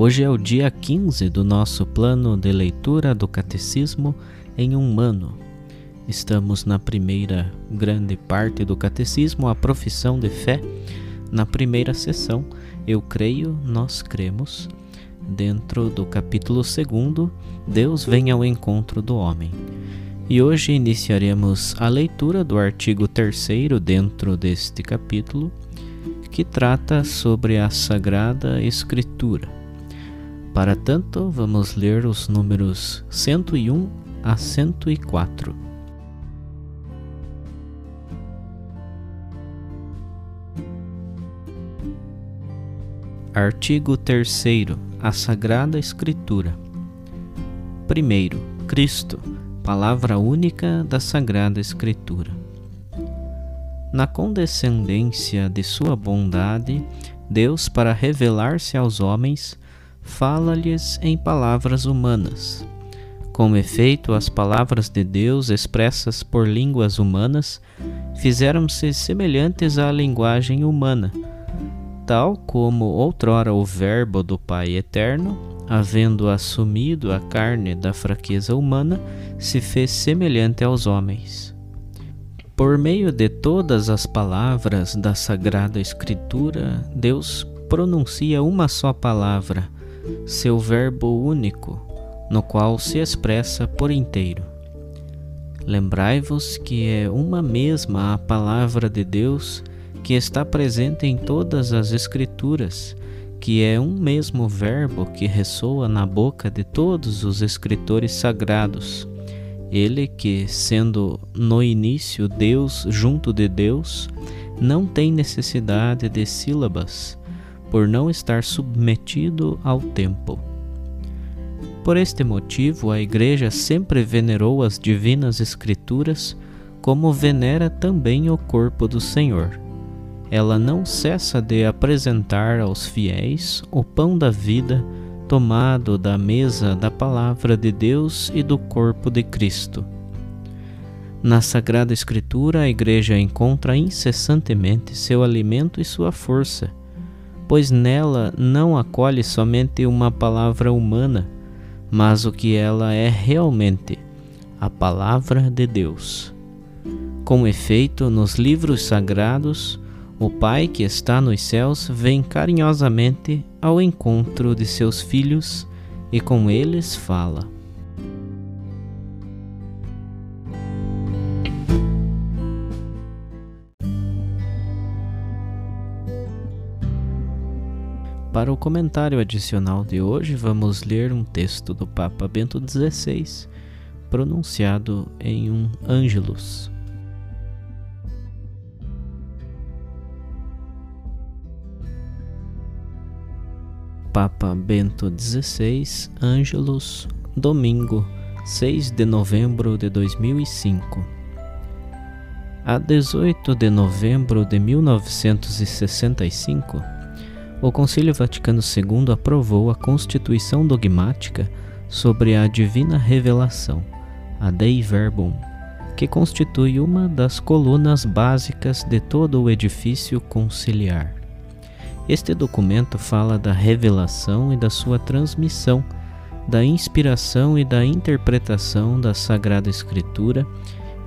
Hoje é o dia 15 do nosso plano de leitura do Catecismo em um ano. Estamos na primeira grande parte do Catecismo, a profissão de fé. Na primeira sessão, Eu creio, nós cremos. Dentro do capítulo 2, Deus vem ao encontro do homem. E hoje iniciaremos a leitura do artigo 3 dentro deste capítulo, que trata sobre a Sagrada Escritura. Para tanto, vamos ler os números 101 a 104. Artigo 3 A Sagrada Escritura. Primeiro, Cristo, palavra única da Sagrada Escritura. Na condescendência de sua bondade, Deus, para revelar-se aos homens, fala-lhes em palavras humanas. Com efeito, as palavras de Deus expressas por línguas humanas fizeram-se semelhantes à linguagem humana, tal como outrora o Verbo do Pai Eterno, havendo assumido a carne da fraqueza humana, se fez semelhante aos homens. Por meio de todas as palavras da Sagrada Escritura, Deus pronuncia uma só palavra seu Verbo único, no qual se expressa por inteiro. Lembrai-vos que é uma mesma a palavra de Deus que está presente em todas as Escrituras, que é um mesmo Verbo que ressoa na boca de todos os escritores sagrados. Ele que, sendo no início Deus junto de Deus, não tem necessidade de sílabas, por não estar submetido ao tempo. Por este motivo, a Igreja sempre venerou as divinas Escrituras, como venera também o corpo do Senhor. Ela não cessa de apresentar aos fiéis o pão da vida tomado da mesa da Palavra de Deus e do corpo de Cristo. Na Sagrada Escritura, a Igreja encontra incessantemente seu alimento e sua força pois nela não acolhe somente uma palavra humana, mas o que ela é realmente, a palavra de Deus. Com efeito, nos livros sagrados, o Pai que está nos céus vem carinhosamente ao encontro de seus filhos e com eles fala. Para o comentário adicional de hoje, vamos ler um texto do Papa Bento XVI, pronunciado em um Ângelus. Papa Bento XVI, Ângelus, domingo, 6 de novembro de 2005. A 18 de novembro de 1965, o Concílio Vaticano II aprovou a Constituição Dogmática sobre a Divina Revelação, a Dei Verbum, que constitui uma das colunas básicas de todo o edifício conciliar. Este documento fala da revelação e da sua transmissão, da inspiração e da interpretação da Sagrada Escritura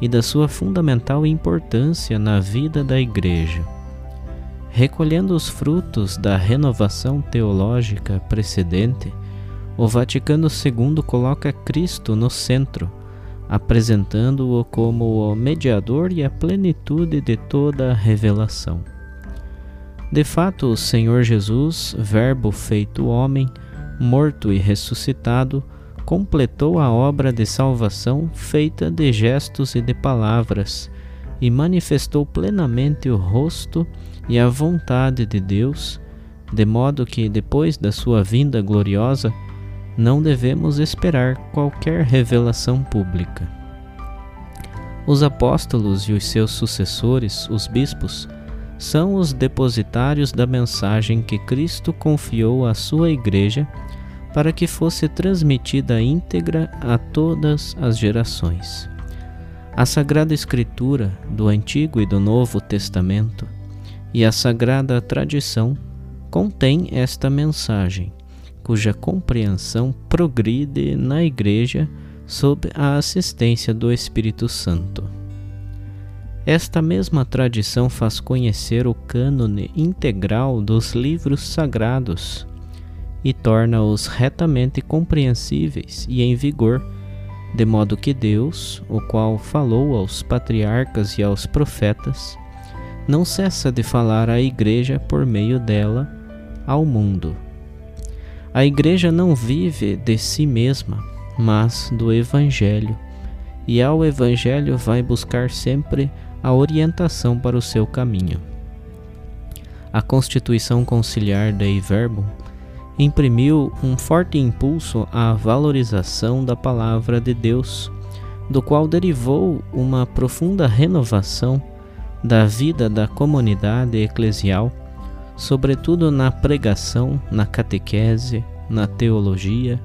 e da sua fundamental importância na vida da Igreja Recolhendo os frutos da renovação teológica precedente, o Vaticano II coloca Cristo no centro, apresentando-o como o mediador e a plenitude de toda a revelação. De fato, o Senhor Jesus, Verbo feito homem, morto e ressuscitado, completou a obra de salvação feita de gestos e de palavras, e manifestou plenamente o rosto e a vontade de Deus, de modo que, depois da sua vinda gloriosa, não devemos esperar qualquer revelação pública. Os apóstolos e os seus sucessores, os bispos, são os depositários da mensagem que Cristo confiou à sua Igreja para que fosse transmitida íntegra a todas as gerações. A Sagrada Escritura do Antigo e do Novo Testamento e a Sagrada Tradição contém esta mensagem, cuja compreensão progride na Igreja sob a assistência do Espírito Santo. Esta mesma tradição faz conhecer o cânone integral dos livros sagrados e torna-os retamente compreensíveis e em vigor, de modo que Deus, o qual falou aos patriarcas e aos profetas, não cessa de falar à Igreja por meio dela ao mundo. A Igreja não vive de si mesma, mas do Evangelho, e ao Evangelho vai buscar sempre a orientação para o seu caminho. A Constituição Conciliar Dei Verbum imprimiu um forte impulso à valorização da palavra de Deus, do qual derivou uma profunda renovação da vida da comunidade eclesial, sobretudo na pregação, na catequese, na teologia,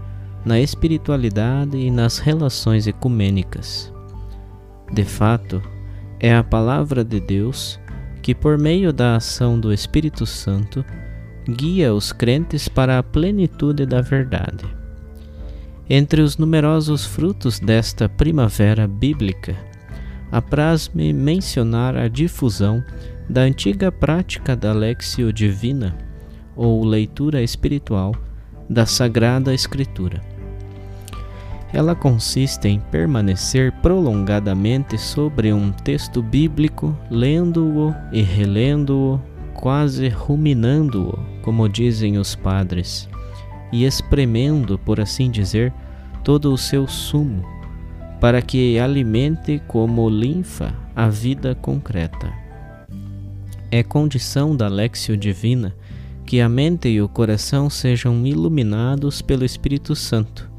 na espiritualidade e nas relações ecumênicas. De fato, é a palavra de Deus que, por meio da ação do Espírito Santo, guia os crentes para a plenitude da verdade. Entre os numerosos frutos desta primavera bíblica, apraz-me mencionar a difusão da antiga prática da Lexio Divina, ou leitura espiritual, da Sagrada Escritura. Ela consiste em permanecer prolongadamente sobre um texto bíblico, lendo-o e relendo-o, quase ruminando-o, como dizem os padres, e espremendo, por assim dizer, todo o seu sumo, para que alimente como linfa a vida concreta. É condição da Lexio Divina que a mente e o coração sejam iluminados pelo Espírito Santo,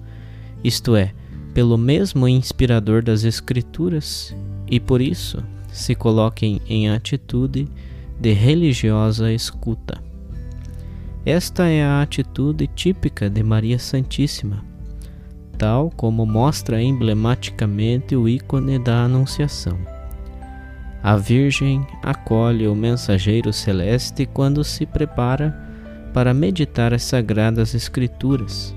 isto é, pelo mesmo inspirador das Escrituras, e por isso se coloquem em atitude de religiosa escuta. Esta é a atitude típica de Maria Santíssima, tal como mostra emblematicamente o ícone da Anunciação. A Virgem acolhe o mensageiro celeste quando se prepara para meditar as Sagradas Escrituras,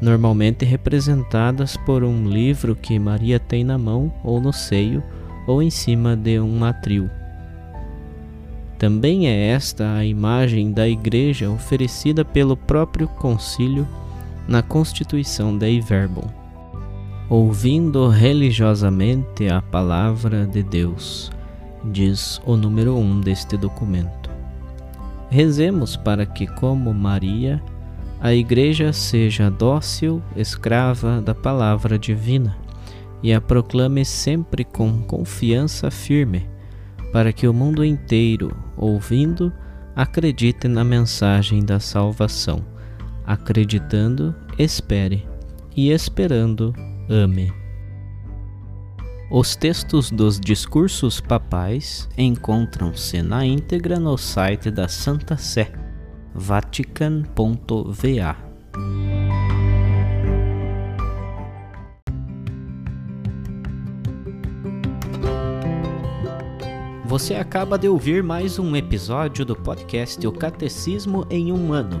normalmente representadas por um livro que Maria tem na mão ou no seio ou em cima de um atril. Também é esta a imagem da Igreja oferecida pelo próprio concílio na Constituição Dei Verbum, ouvindo religiosamente a palavra de Deus, diz o número 1 um deste documento. Rezemos para que, como Maria, a Igreja seja dócil, escrava da palavra divina e a proclame sempre com confiança firme para que o mundo inteiro, ouvindo, acredite na mensagem da salvação. Acreditando, espere, e esperando, ame. Os textos dos discursos papais encontram-se na íntegra no site da Santa Sé, vatican.va. Você acaba de ouvir mais um episódio do podcast O Catecismo em um Ano